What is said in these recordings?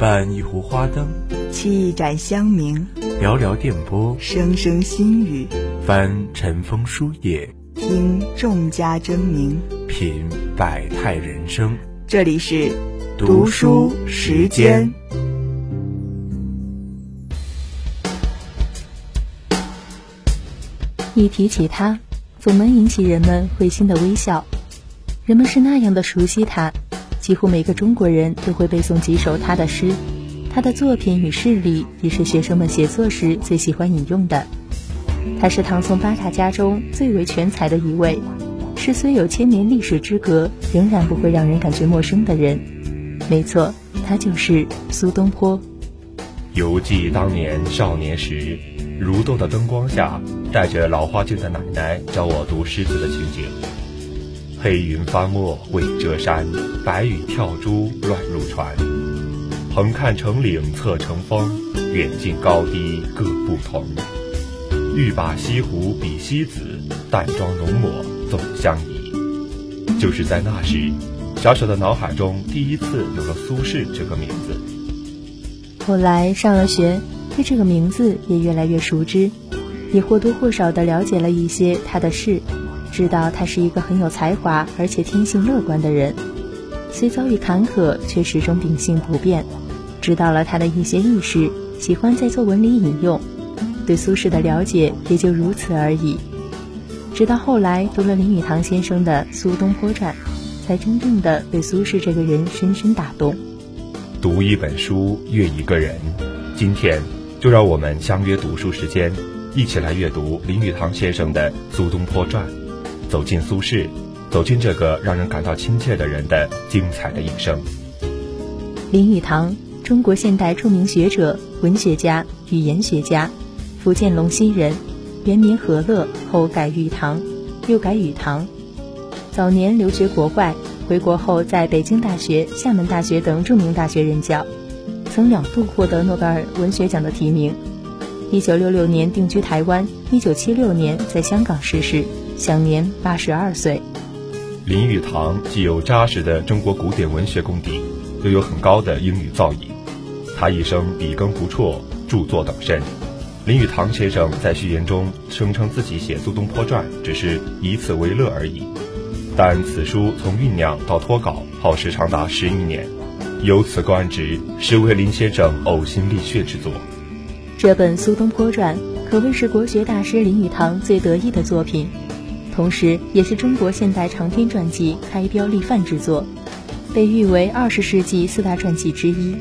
伴一壶花灯，沏一盏香茗，聊聊电波，声声心语，翻尘封书页，听众家争鸣，品百态人生。这里是读书时间。一提起他，总能引起人们会心的微笑。人们是那样的熟悉他，几乎每个中国人都会背诵几首他的诗。他的作品与事例也是学生们写作时最喜欢引用的。他是唐宋八大家中最为全才的一位，是虽有千年历史之隔，仍然不会让人感觉陌生的人。没错，他就是苏东坡。犹记当年少年时，如豆的灯光下，戴着老花镜的奶奶教我读诗词的情景。黑云翻墨未遮山，白雨跳珠乱入船。横看成岭侧成峰，远近高低各不同。欲把西湖比西子，淡妆浓抹总相宜。就是在那时，小小的脑海中第一次有了苏轼这个名字。后来上了学，对这个名字也越来越熟知，也或多或少的了解了一些他的事。知道他是一个很有才华，而且天性乐观的人，虽遭遇坎坷，却始终秉性不变。知道了他的一些轶事，喜欢在作文里引用，对苏轼的了解也就如此而已。直到后来读了林语堂先生的《苏东坡传》，才真正的被苏轼这个人深深打动。读一本书，阅一个人。今天，就让我们相约读书时间，一起来阅读林语堂先生的《苏东坡传》。走进苏轼，走进这个让人感到亲切的人的精彩的一生。林语堂，中国现代著名学者、文学家、语言学家，福建龙溪人，原名何乐，后改玉堂，又改语堂。早年留学国外，回国后在北京大学、厦门大学等著名大学任教，曾两度获得诺贝尔文学奖的提名。一九六六年定居台湾，一九七六年在香港逝世。享年八十二岁。林语堂既有扎实的中国古典文学功底，又有很高的英语造诣。他一生笔耕不辍，著作等身。林语堂先生在序言中声称自己写《苏东坡传》只是以此为乐而已，但此书从酝酿到脱稿耗时长达十余年，由此观之，实为林先生呕心沥血之作。这本《苏东坡传》可谓是国学大师林语堂最得意的作品。同时，也是中国现代长篇传记开标立范之作，被誉为二十世纪四大传记之一。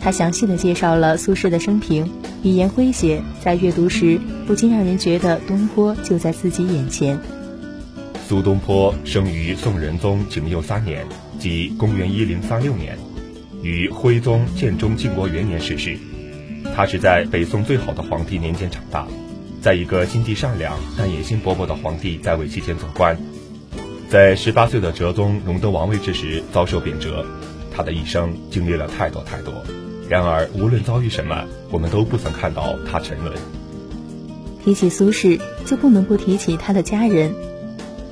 他详细的介绍了苏轼的生平，语言诙谐，在阅读时不禁让人觉得东坡就在自己眼前。苏东坡生于宋仁宗景佑三年，即公元一零三六年，于徽宗建中靖国元年逝世。他是在北宋最好的皇帝年间长大。在一个心地善良但野心勃勃的皇帝在位期间做官，在十八岁的哲宗荣登王位之时遭受贬谪，他的一生经历了太多太多。然而，无论遭遇什么，我们都不曾看到他沉沦。提起苏轼，就不能不提起他的家人。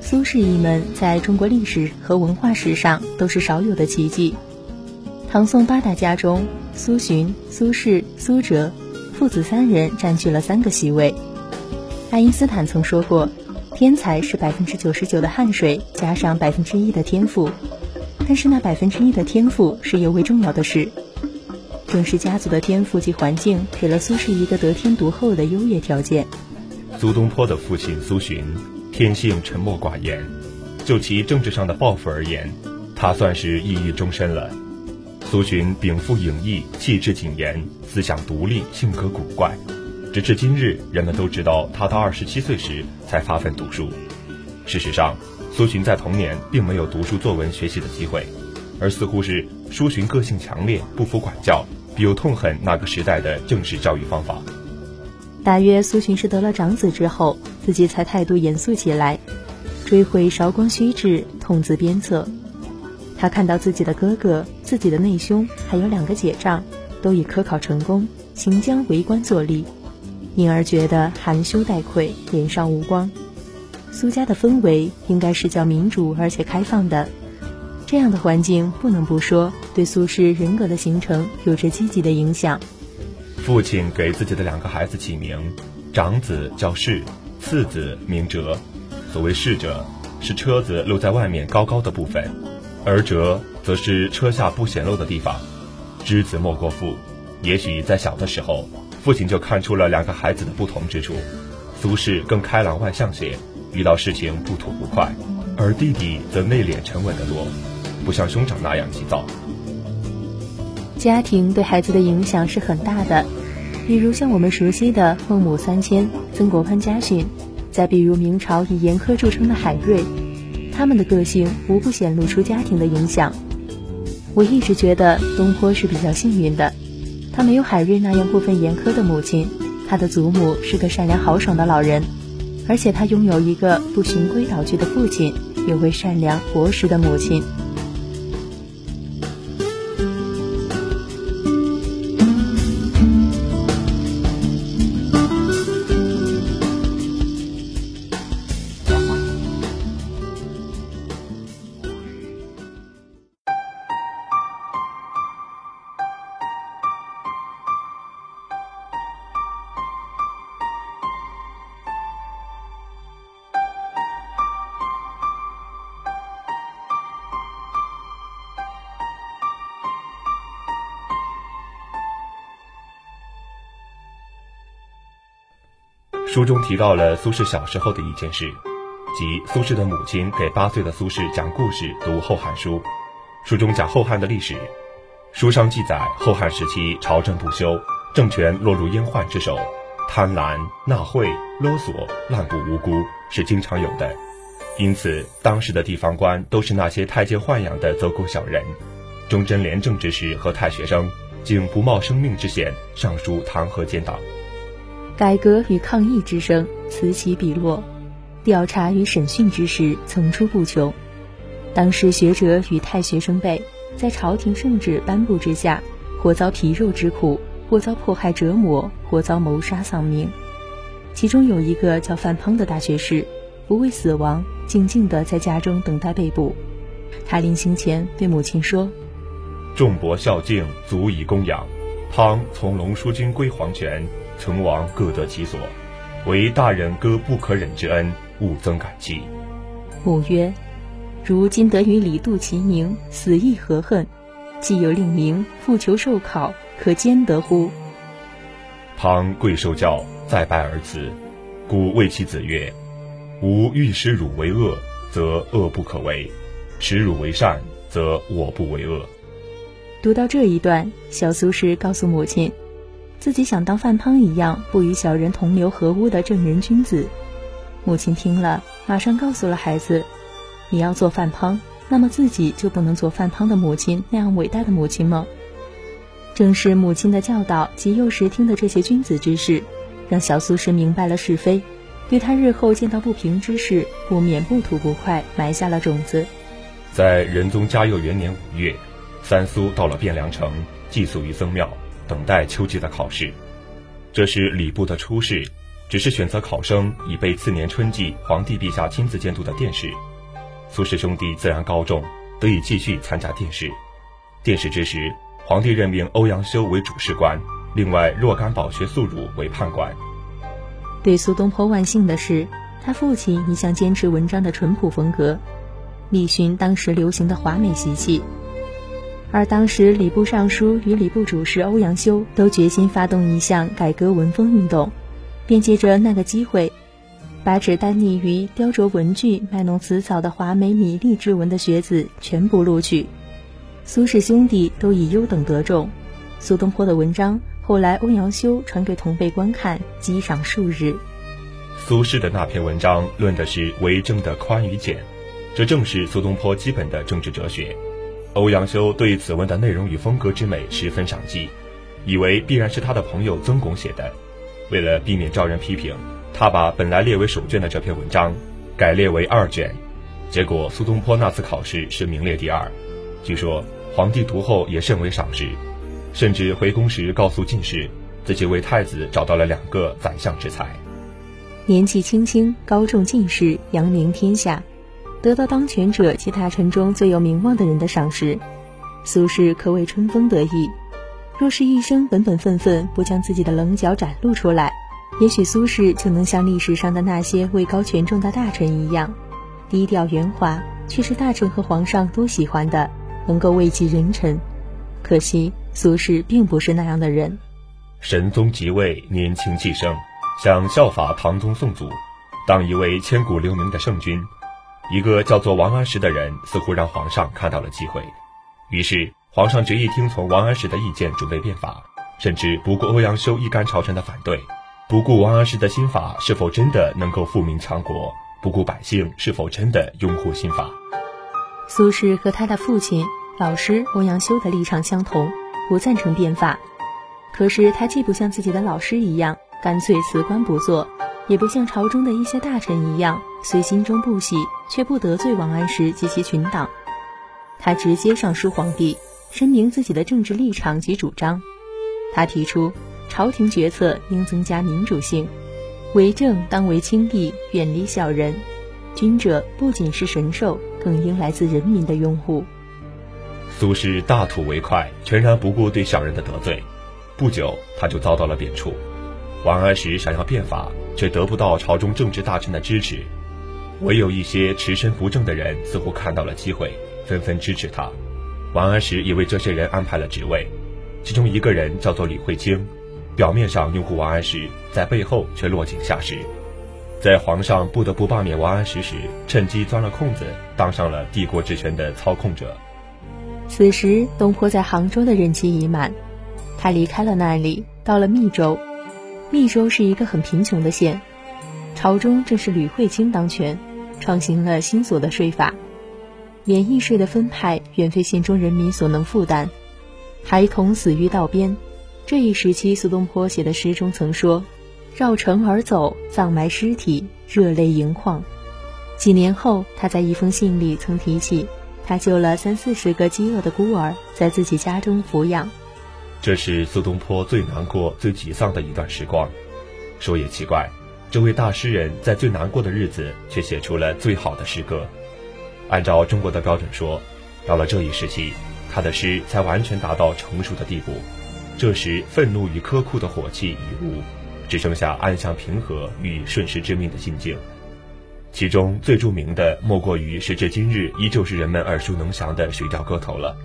苏轼一门在中国历史和文化史上都是少有的奇迹。唐宋八大家中，苏洵、苏轼、苏辙父子三人占据了三个席位。爱因斯坦曾说过：“天才是百分之九十九的汗水加上百分之一的天赋，但是那百分之一的天赋是尤为重要的事。”正是家族的天赋及环境给了苏轼一个得天独厚的优越条件。苏东坡的父亲苏洵，天性沉默寡言，就其政治上的抱负而言，他算是抑郁终身了。苏洵禀赋颖逸，气质谨严，思想独立，性格古怪。直至今日，人们都知道他到二十七岁时才发奋读书。事实上，苏洵在童年并没有读书作文学习的机会，而似乎是苏洵个性强烈，不服管教，又痛恨那个时代的正式教育方法。大约苏洵是得了长子之后，自己才态度严肃起来，追悔韶光虚掷，痛自鞭策。他看到自己的哥哥、自己的内兄，还有两个姐丈，都已科考成功，行将为官作吏。因而觉得含羞带愧，脸上无光。苏家的氛围应该是较民主而且开放的，这样的环境不能不说对苏轼人格的形成有着积极的影响。父亲给自己的两个孩子起名，长子叫士，次子名哲。所谓士者，是车子露在外面高高的部分；而哲，则是车下不显露的地方。知子莫过父，也许在小的时候，父亲就看出了两个孩子的不同之处。苏轼更开朗外向些，遇到事情不吐不快；而弟弟则内敛沉稳得多，不像兄长那样急躁。家庭对孩子的影响是很大的，比如像我们熟悉的孟母三迁、曾国藩家训，再比如明朝以严苛著称的海瑞，他们的个性无不显露出家庭的影响。我一直觉得东坡是比较幸运的，他没有海瑞那样过分严苛的母亲，他的祖母是个善良豪爽的老人，而且他拥有一个不循规蹈矩的父亲，有位善良博识的母亲。书中提到了苏轼小时候的一件事，即苏轼的母亲给八岁的苏轼讲故事，读《后汉书》。书中讲后汉的历史，书上记载后汉时期朝政不修，政权落入阉宦之手，贪婪、纳贿、勒索、滥捕无辜是经常有的。因此，当时的地方官都是那些太监豢养的走狗小人。忠贞廉政之士和太学生，竟不冒生命之险上书弹劾奸党。改革与抗议之声此起彼落，调查与审讯之事层出不穷。当时学者与太学生辈在朝廷圣旨颁布之下，或遭皮肉之苦，或遭迫害折磨，或遭谋杀丧命。其中有一个叫范滂的大学士，不畏死亡，静静地在家中等待被捕。他临行前对母亲说：“众伯孝敬，足以供养。滂从龙书君归黄泉。”存亡各得其所，唯大人割不可忍之恩，勿增感激。母曰：“如今得与李杜齐名，死亦何恨？既有令名，复求受考，可兼得乎？”庞贵受教，再拜而辞，故谓其子曰：“吾欲使汝为恶，则恶不可为；使汝为善，则我不为恶。”读到这一段，小苏轼告诉母亲。自己想当范滂一样不与小人同流合污的正人君子，母亲听了，马上告诉了孩子：“你要做范滂，那么自己就不能做范滂的母亲那样伟大的母亲吗？”正是母亲的教导及幼时听的这些君子之事，让小苏轼明白了是非，对他日后见到不平之事，不免不吐不快埋下了种子。在仁宗嘉佑元年五月，三苏到了汴梁城，寄宿于僧庙。等待秋季的考试，这是礼部的初试，只是选择考生以备次年春季皇帝陛下亲自监督的殿试。苏轼兄弟自然高中，得以继续参加殿试。殿试之时，皇帝任命欧阳修为主事官，另外若干饱学宿儒为判官。对苏东坡万幸的是，他父亲一向坚持文章的淳朴风格，力寻当时流行的华美习气。而当时礼部尚书与礼部主事欧阳修都决心发动一项改革文风运动，便借着那个机会，把只耽溺于雕琢文具、卖弄辞藻的华美米丽之文的学子全部录取。苏氏兄弟都以优等得中，苏东坡的文章后来欧阳修传给同辈观看，激赏数日。苏轼的那篇文章论的是为政的宽与简，这正是苏东坡基本的政治哲学。欧阳修对此文的内容与风格之美十分赏记，以为必然是他的朋友曾巩写的。为了避免招人批评，他把本来列为首卷的这篇文章改列为二卷。结果苏东坡那次考试是名列第二。据说皇帝读后也甚为赏识，甚至回宫时告诉进士，自己为太子找到了两个宰相之才。年纪轻轻，高中进士，扬名天下。得到当权者及大臣中最有名望的人的赏识，苏轼可谓春风得意。若是一生本本分分，不将自己的棱角展露出来，也许苏轼就能像历史上的那些位高权重的大臣一样，低调圆滑，却是大臣和皇上都喜欢的，能够位极人臣。可惜苏轼并不是那样的人。神宗即位，年轻气盛，想效法唐宗宋祖，当一位千古留名的圣君。一个叫做王安石的人，似乎让皇上看到了机会，于是皇上决意听从王安石的意见，准备变法，甚至不顾欧阳修一干朝臣的反对，不顾王安石的新法是否真的能够富民强国，不顾百姓是否真的拥护新法。苏轼和他的父亲、老师欧阳修的立场相同，不赞成变法。可是他既不像自己的老师一样干脆辞官不做。也不像朝中的一些大臣一样，虽心中不喜，却不得罪王安石及其群党。他直接上书皇帝，声明自己的政治立场及主张。他提出，朝廷决策应增加民主性，为政当为清帝，远离小人。君者不仅是神兽，更应来自人民的拥护。苏轼大吐为快，全然不顾对小人的得罪。不久，他就遭到了贬黜。王安石想要变法。却得不到朝中政治大臣的支持，唯有一些持身不正的人似乎看到了机会，纷纷支持他。王安石也为这些人安排了职位，其中一个人叫做李惠清，表面上拥护王安石，在背后却落井下石。在皇上不得不罢免王安石时，趁机钻了空子，当上了帝国之权的操控者。此时，东坡在杭州的任期已满，他离开了那里，到了密州。密州是一个很贫穷的县，朝中正是吕惠卿当权，创新了新所得税法，免役税的分派远非县中人民所能负担，孩童死于道边。这一时期，苏东坡写的诗中曾说：“绕城而走，葬埋尸体，热泪盈眶。”几年后，他在一封信里曾提起，他救了三四十个饥饿的孤儿，在自己家中抚养。这是苏东坡最难过、最沮丧的一段时光。说也奇怪，这位大诗人在最难过的日子，却写出了最好的诗歌。按照中国的标准说，到了这一时期，他的诗才完全达到成熟的地步。这时，愤怒与苛酷的火气已无，只剩下安详平和与顺时之命的心境。其中最著名的，莫过于时至今日依旧是人们耳熟能详的《水调歌头》了。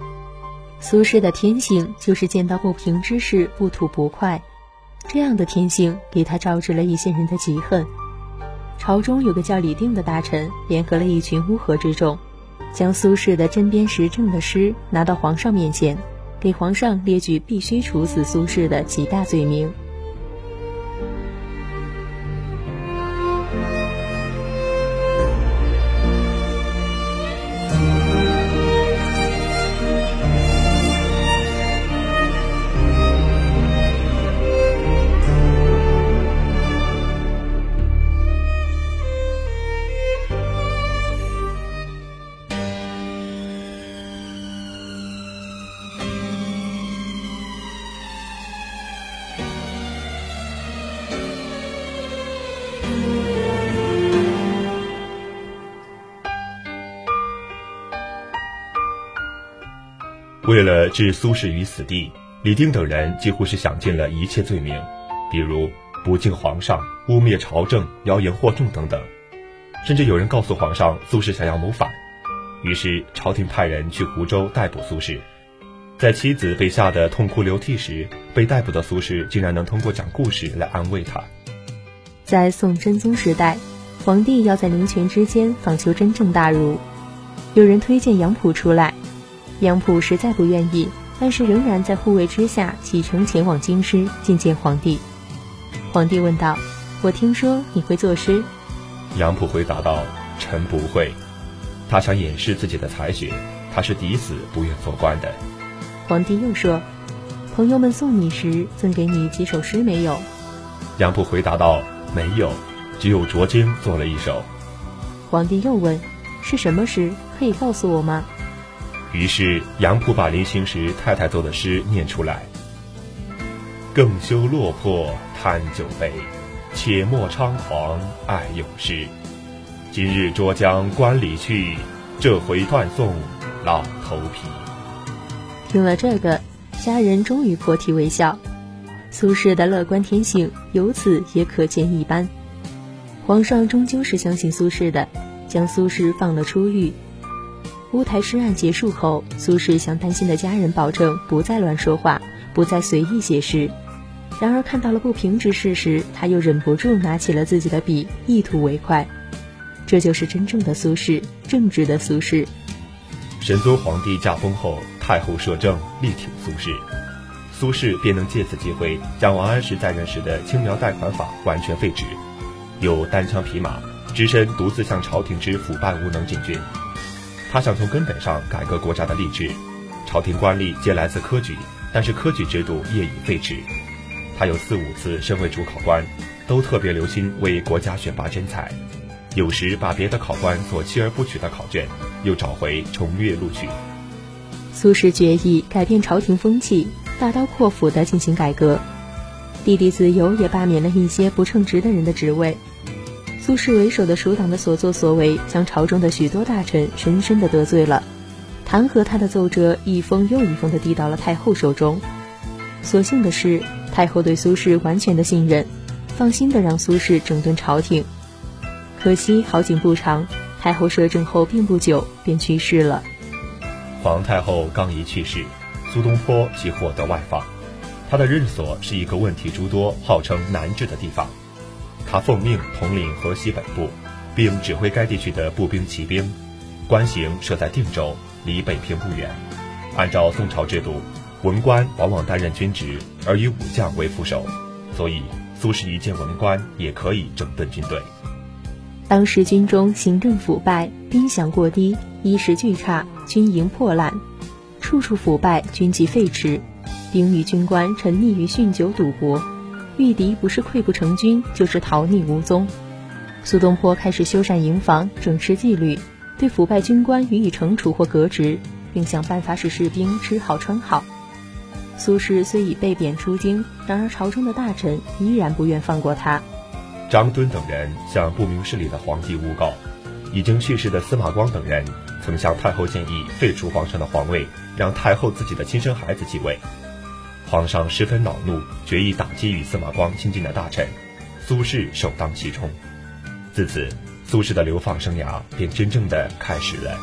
苏轼的天性就是见到不平之事不吐不快，这样的天性给他招致了一些人的嫉恨。朝中有个叫李定的大臣，联合了一群乌合之众，将苏轼的针砭时政的诗拿到皇上面前，给皇上列举必须处死苏轼的几大罪名。为了置苏轼于死地，李丁等人几乎是想尽了一切罪名，比如不敬皇上、污蔑朝政、谣言惑众等等。甚至有人告诉皇上，苏轼想要谋反，于是朝廷派人去湖州逮捕苏轼。在妻子被吓得痛哭流涕时，被逮捕的苏轼竟然能通过讲故事来安慰他。在宋真宗时代，皇帝要在灵权之间访求真正大儒，有人推荐杨浦出来。杨浦实在不愿意，但是仍然在护卫之下启程前往京师觐见皇帝。皇帝问道：“我听说你会作诗？”杨浦回答道：“臣不会。”他想掩饰自己的才学，他是抵死不愿做官的。皇帝又说：“朋友们送你时，赠给你几首诗没有？”杨浦回答道：“没有，只有卓经做了一首。”皇帝又问：“是什么诗？可以告诉我吗？”于是杨浦把临行时太太做的诗念出来：“更休落魄贪酒杯，且莫猖狂爱咏诗。今日捉将关里去，这回断送老头皮。听了这个，家人终于破涕为笑。苏轼的乐观天性由此也可见一斑。皇上终究是相信苏轼的，将苏轼放了出狱。乌台诗案结束后，苏轼向担心的家人保证不再乱说话，不再随意写诗。然而看到了不平之事时，他又忍不住拿起了自己的笔，一吐为快。这就是真正的苏轼，正直的苏轼。神宗皇帝驾崩后，太后摄政，力挺苏轼，苏轼便能借此机会将王安石在任时的青苗贷款法完全废止，又单枪匹马，只身独自向朝廷之腐败无能进军。他想从根本上改革国家的吏治，朝廷官吏皆来自科举，但是科举制度业已废止。他有四五次身为主考官，都特别留心为国家选拔真才，有时把别的考官所弃而不取的考卷又找回重阅录取。苏轼决意改变朝廷风气，大刀阔斧地进行改革，弟弟子由也罢免了一些不称职的人的职位。苏轼为首的蜀党的所作所为，将朝中的许多大臣深深的得罪了。弹劾他的奏折一封又一封的递到了太后手中。所幸的是，太后对苏轼完全的信任，放心的让苏轼整顿朝廷。可惜好景不长，太后摄政后并不久便去世了。皇太后刚一去世，苏东坡即获得外放，他的任所是一个问题诸多、号称难治的地方。他奉命统领河西北部，并指挥该地区的步兵骑兵，官行设在定州，离北平不远。按照宋朝制度，文官往往担任军职，而以武将为副手，所以苏轼一见文官也可以整顿军队。当时军中行政腐败，兵饷过低，衣食俱差，军营破烂，处处腐败，军纪废弛，兵与军官沉溺于酗酒赌博。御敌不是溃不成军，就是逃匿无踪。苏东坡开始修缮营房，整治纪律，对腐败军官予以惩处或革职，并想办法使士兵吃好穿好。苏轼虽已被贬出京，然而朝中的大臣依然不愿放过他。张敦等人向不明事理的皇帝诬告，已经去世的司马光等人曾向太后建议废除皇上的皇位，让太后自己的亲生孩子继位。皇上十分恼怒，决意打击与司马光亲近的大臣，苏轼首当其冲。自此，苏轼的流放生涯便真正的开始了。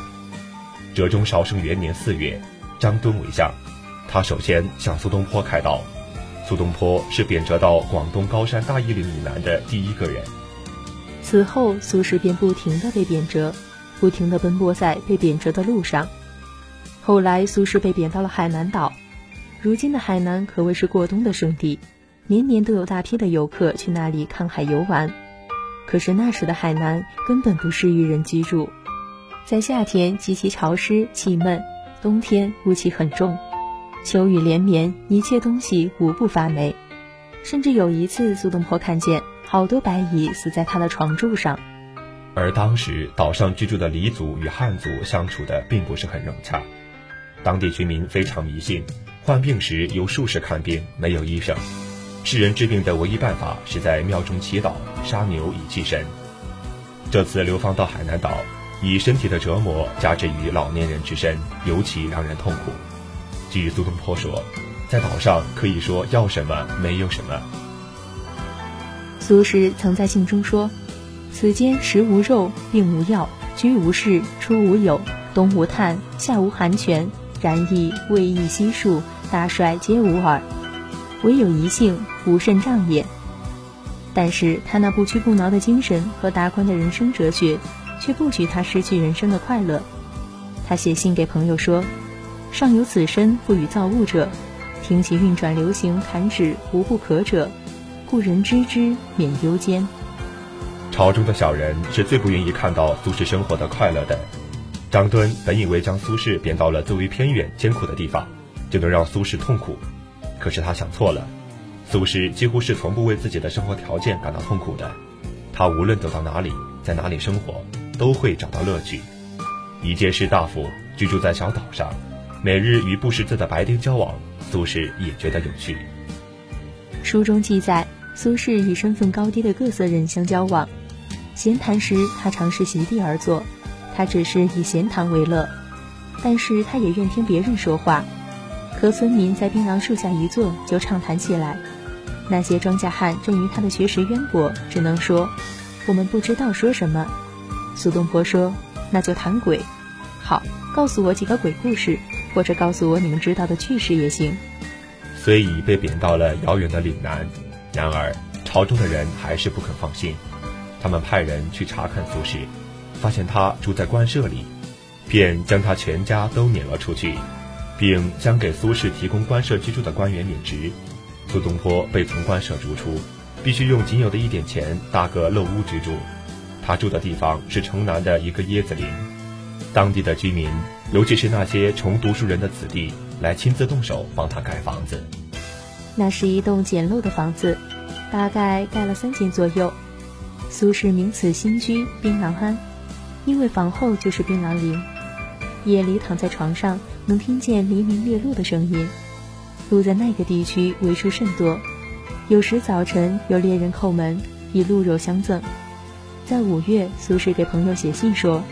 哲宗绍圣元年四月，张敦为相，他首先向苏东坡开道。苏东坡是贬谪到广东高山大义岭以南的第一个人。此后，苏轼便不停的被贬谪，不停的奔波在被贬谪的路上。后来，苏轼被贬到了海南岛。如今的海南可谓是过冬的圣地，年年都有大批的游客去那里看海游玩。可是那时的海南根本不适宜人居住，在夏天极其潮湿气闷，冬天雾气很重，秋雨连绵，一切东西无不发霉。甚至有一次，苏东坡看见好多白蚁死在他的床柱上。而当时岛上居住的黎族与汉族相处的并不是很融洽，当地居民非常迷信。患病时由术士看病，没有医生。世人治病的唯一办法是在庙中祈祷、杀牛以祭神。这次流放到海南岛，以身体的折磨加之于老年人之身，尤其让人痛苦。据苏东坡说，在岛上可以说要什么没有什么。苏轼曾在信中说：“此间食无肉，病无药，居无室，出无友，冬无炭，夏无寒泉，然亦未易悉数。”大帅皆无耳，唯有一姓无甚障也。但是他那不屈不挠的精神和达观的人生哲学，却不许他失去人生的快乐。他写信给朋友说：“尚有此身赋予造物者，听其运转流行弹指无不可者，故人知之免忧间。”朝中的小人是最不愿意看到苏轼生活的快乐的。张敦本以为将苏轼贬到了最为偏远艰苦的地方。就能让苏轼痛苦，可是他想错了。苏轼几乎是从不为自己的生活条件感到痛苦的，他无论走到哪里，在哪里生活，都会找到乐趣。一介士大夫居住在小岛上，每日与不识字的白丁交往，苏轼也觉得有趣。书中记载，苏轼与身份高低的各色人相交往，闲谈时，他尝试席地而坐，他只是以闲谈为乐。但是他也愿听别人说话，和村民在槟榔树下一坐就畅谈起来。那些庄稼汉正于他的学识渊博，只能说我们不知道说什么。苏东坡说：“那就谈鬼，好，告诉我几个鬼故事，或者告诉我你们知道的趣事也行。”虽已被贬到了遥远的岭南，然而朝中的人还是不肯放心。他们派人去查看苏轼，发现他住在官舍里，便将他全家都撵了出去，并将给苏轼提供官舍居住的官员免职。苏东坡被从官舍逐出，必须用仅有的一点钱搭个陋屋居住。他住的地方是城南的一个椰子林，当地的居民，尤其是那些穷读书人的子弟，来亲自动手帮他盖房子。那是一栋简陋的房子，大概盖了三间左右。苏轼名此新居槟榔庵，因为房后就是槟榔林。夜里躺在床上，能听见黎明猎鹿的声音。鹿在那个地区为数甚多，有时早晨有猎人叩门，以鹿肉相赠。在五月，苏轼给朋友写信说：“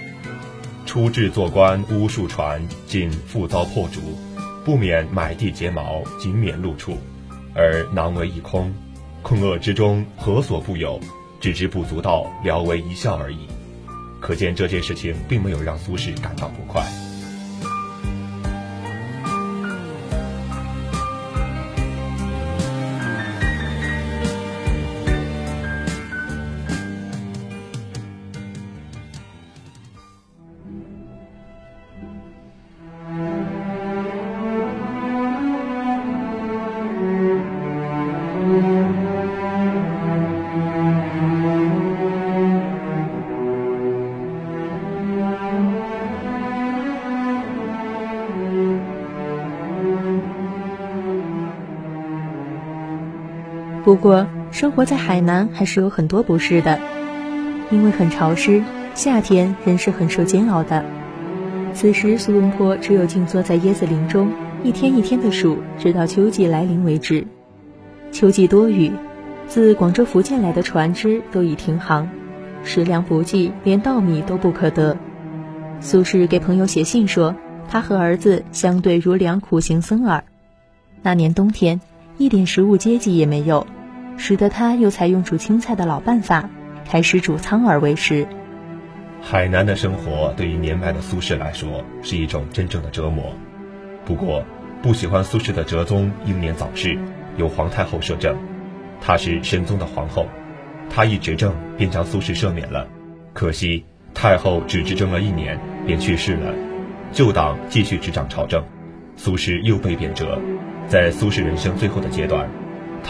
初至做官无数传，尽复遭破竹，不免买地结毛，仅免露处，而囊为一空，困厄之中何所不有？”只知不足道，聊为一笑而已。可见这件事情并没有让苏轼感到不快。不过，生活在海南还是有很多不适的，因为很潮湿，夏天人是很受煎熬的。此时，苏东坡只有静坐在椰子林中，一天一天的数，直到秋季来临为止。秋季多雨，自广州、福建来的船只都已停航，食粮不济，连稻米都不可得。苏轼给朋友写信说，他和儿子相对如两苦行僧耳。那年冬天，一点食物接济也没有。使得他又采用煮青菜的老办法，开始煮苍耳为食。海南的生活对于年迈的苏轼来说是一种真正的折磨。不过，不喜欢苏轼的哲宗英年早逝，由皇太后摄政。她是神宗的皇后，她一执政便将苏轼赦免了。可惜太后只执政了一年便去世了，旧党继续执掌朝政，苏轼又被贬谪。在苏轼人生最后的阶段。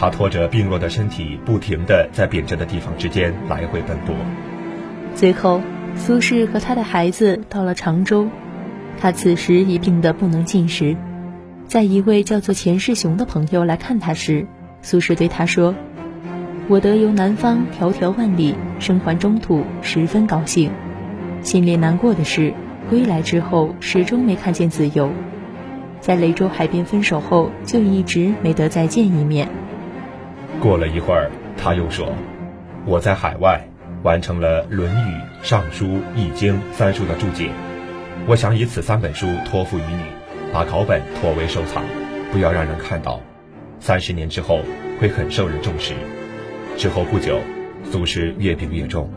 他拖着病弱的身体，不停地在贬谪的地方之间来回奔波。最后，苏轼和他的孩子到了常州，他此时已病得不能进食。在一位叫做钱世雄的朋友来看他时，苏轼对他说：“我得由南方迢迢万里生还中土，十分高兴。心里难过的是，归来之后始终没看见子由，在雷州海边分手后，就一直没得再见一面。”过了一会儿，他又说：“我在海外完成了《论语》《尚书》《易经》三书的注解，我想以此三本书托付于你，把稿本妥为收藏，不要让人看到。三十年之后会很受人重视。”之后不久，苏轼越病越重。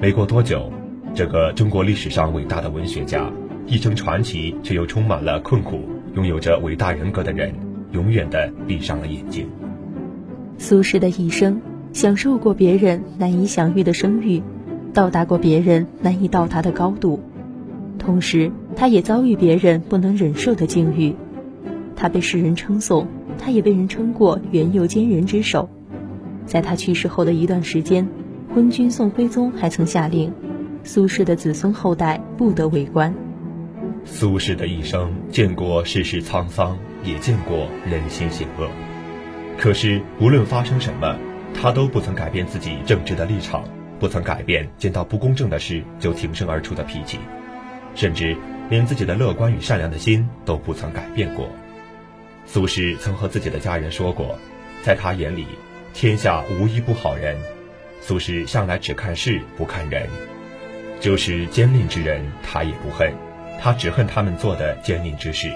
没过多久，这个中国历史上伟大的文学家，一生传奇却又充满了困苦，拥有着伟大人格的人，永远的闭上了眼睛。苏轼的一生，享受过别人难以享誉的声誉，到达过别人难以到达的高度，同时，他也遭遇别人不能忍受的境遇。他被世人称颂，他也被人称过元佑奸人之首。在他去世后的一段时间，昏君宋徽宗还曾下令，苏轼的子孙后代不得为官。苏轼的一生见过世事沧桑，也见过人心险恶。可是，无论发生什么，他都不曾改变自己正直的立场，不曾改变见到不公正的事就挺身而出的脾气，甚至连自己的乐观与善良的心都不曾改变过。苏轼曾和自己的家人说过，在他眼里，天下无一不好人，苏轼向来只看事不看人，就是奸佞之人，他也不恨，他只恨他们做的奸佞之事。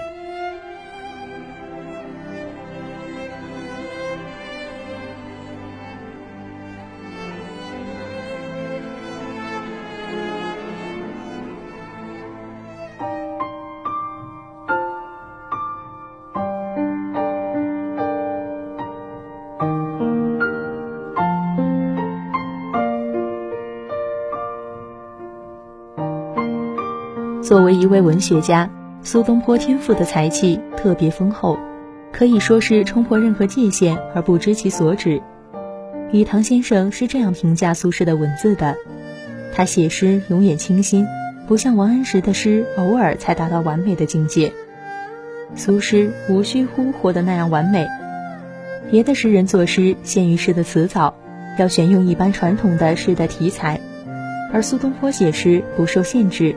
一位文学家，苏东坡天赋的才气特别丰厚，可以说是冲破任何界限而不知其所指。雨堂先生是这样评价苏轼的文字的：他写诗永远清新，不像王安石的诗偶尔才达到完美的境界。苏轼无需乎活得那样完美。别的诗人作诗限于诗的词藻，要选用一般传统的诗的题材，而苏东坡写诗不受限制。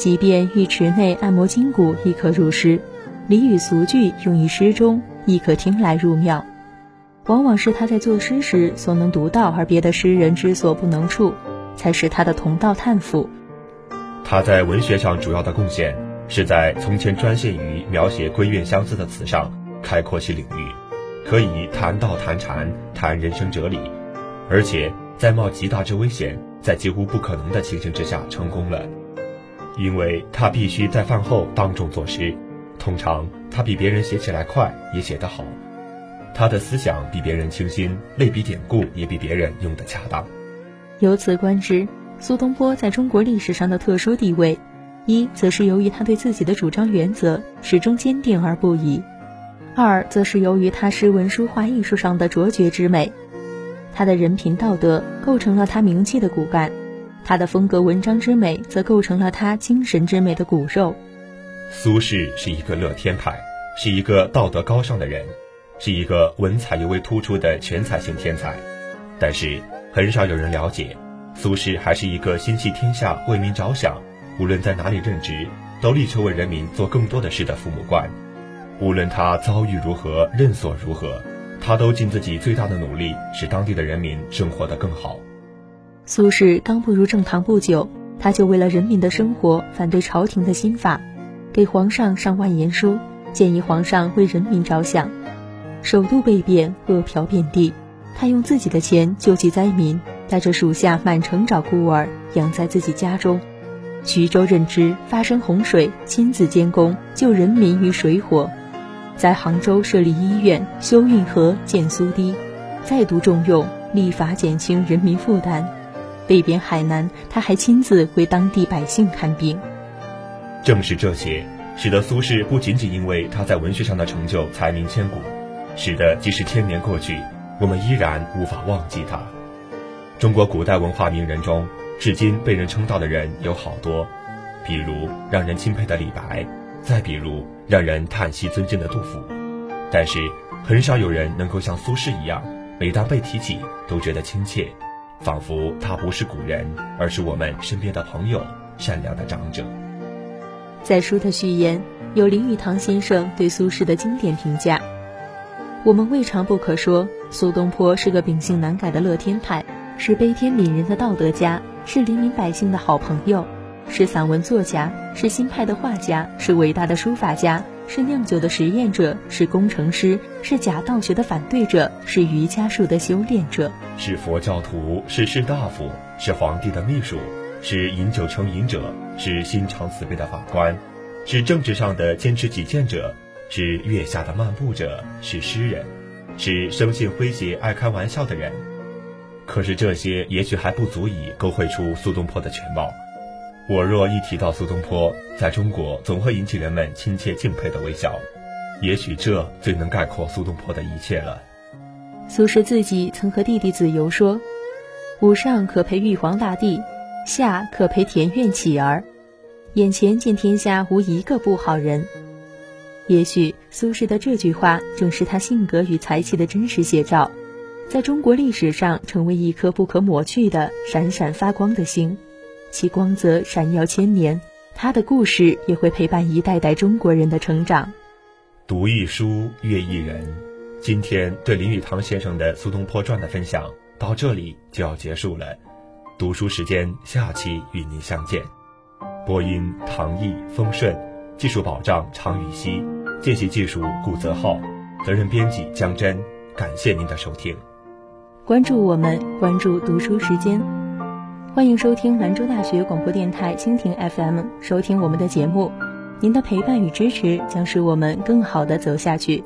即便浴池内按摩筋骨亦可入诗，俚语俗句用于诗中亦可听来入妙。往往是他在作诗时所能读到而别的诗人之所不能处，才是他的同道叹服。他在文学上主要的贡献是在从前专限于描写闺怨相思的词上开阔其领域，可以谈道谈禅谈人生哲理，而且在冒极大之危险，在几乎不可能的情形之下成功了。因为他必须在饭后当众作诗，通常他比别人写起来快，也写得好。他的思想比别人清新，类比典故也比别人用得恰当。由此观之，苏东坡在中国历史上的特殊地位，一则是由于他对自己的主张原则始终坚定而不移；二则是由于他诗文书画艺术上的卓绝之美。他的人品道德构成了他名气的骨干。他的风格文章之美，则构成了他精神之美的骨肉。苏轼是一个乐天派，是一个道德高尚的人，是一个文采尤为突出的全才型天才。但是，很少有人了解，苏轼还是一个心系天下、为民着想，无论在哪里任职，都力求为人民做更多的事的父母官。无论他遭遇如何，任所如何，他都尽自己最大的努力，使当地的人民生活得更好。苏轼刚步入正堂不久，他就为了人民的生活，反对朝廷的新法，给皇上上万言书，建议皇上为人民着想。首都被变，饿殍遍地，他用自己的钱救济灾民，带着属下满城找孤儿养在自己家中。徐州任职发生洪水，亲自监工救人民于水火。在杭州设立医院，修运河，建苏堤，再度重用，立法减轻人民负担。北边海南，他还亲自为当地百姓看病。正是这些，使得苏轼不仅仅因为他在文学上的成就才名千古，使得即使千年过去，我们依然无法忘记他。中国古代文化名人中，至今被人称道的人有好多，比如让人钦佩的李白，再比如让人叹息尊敬的杜甫。但是，很少有人能够像苏轼一样，每当被提起，都觉得亲切。仿佛他不是古人，而是我们身边的朋友，善良的长者。在书的序言，有林语堂先生对苏轼的经典评价：我们未尝不可说，苏东坡是个秉性难改的乐天派，是悲天悯人的道德家，是黎民百姓的好朋友，是散文作家，是新派的画家，是伟大的书法家。是酿酒的实验者，是工程师，是假道学的反对者，是瑜伽术的修炼者，是佛教徒，是士大夫，是皇帝的秘书，是饮酒成瘾者，是心肠慈悲的法官，是政治上的坚持己见者，是月下的漫步者，是诗人，是生性诙谐爱开玩笑的人。可是这些也许还不足以勾绘出苏东坡的全貌。我若一提到苏东坡，在中国总会引起人们亲切敬佩的微笑。也许这最能概括苏东坡的一切了。苏轼自己曾和弟弟子由说：“吾上可陪玉皇大帝，下可陪田园乞儿，眼前见天下无一个不好人。”也许苏轼的这句话正是他性格与才气的真实写照，在中国历史上成为一颗不可抹去的闪闪发光的星。其光泽闪耀千年，他的故事也会陪伴一代代中国人的成长。读一书，阅一人。今天对林语堂先生的《苏东坡传》的分享到这里就要结束了。读书时间，下期与您相见。播音：唐毅、丰顺，技术保障：常雨熙，见习技术：顾泽浩，责任编辑：江真。感谢您的收听。关注我们，关注读书时间，欢迎收听兰州大学广播电台蜻蜓 FM，收听我们的节目。您的陪伴与支持将使我们更好的走下去。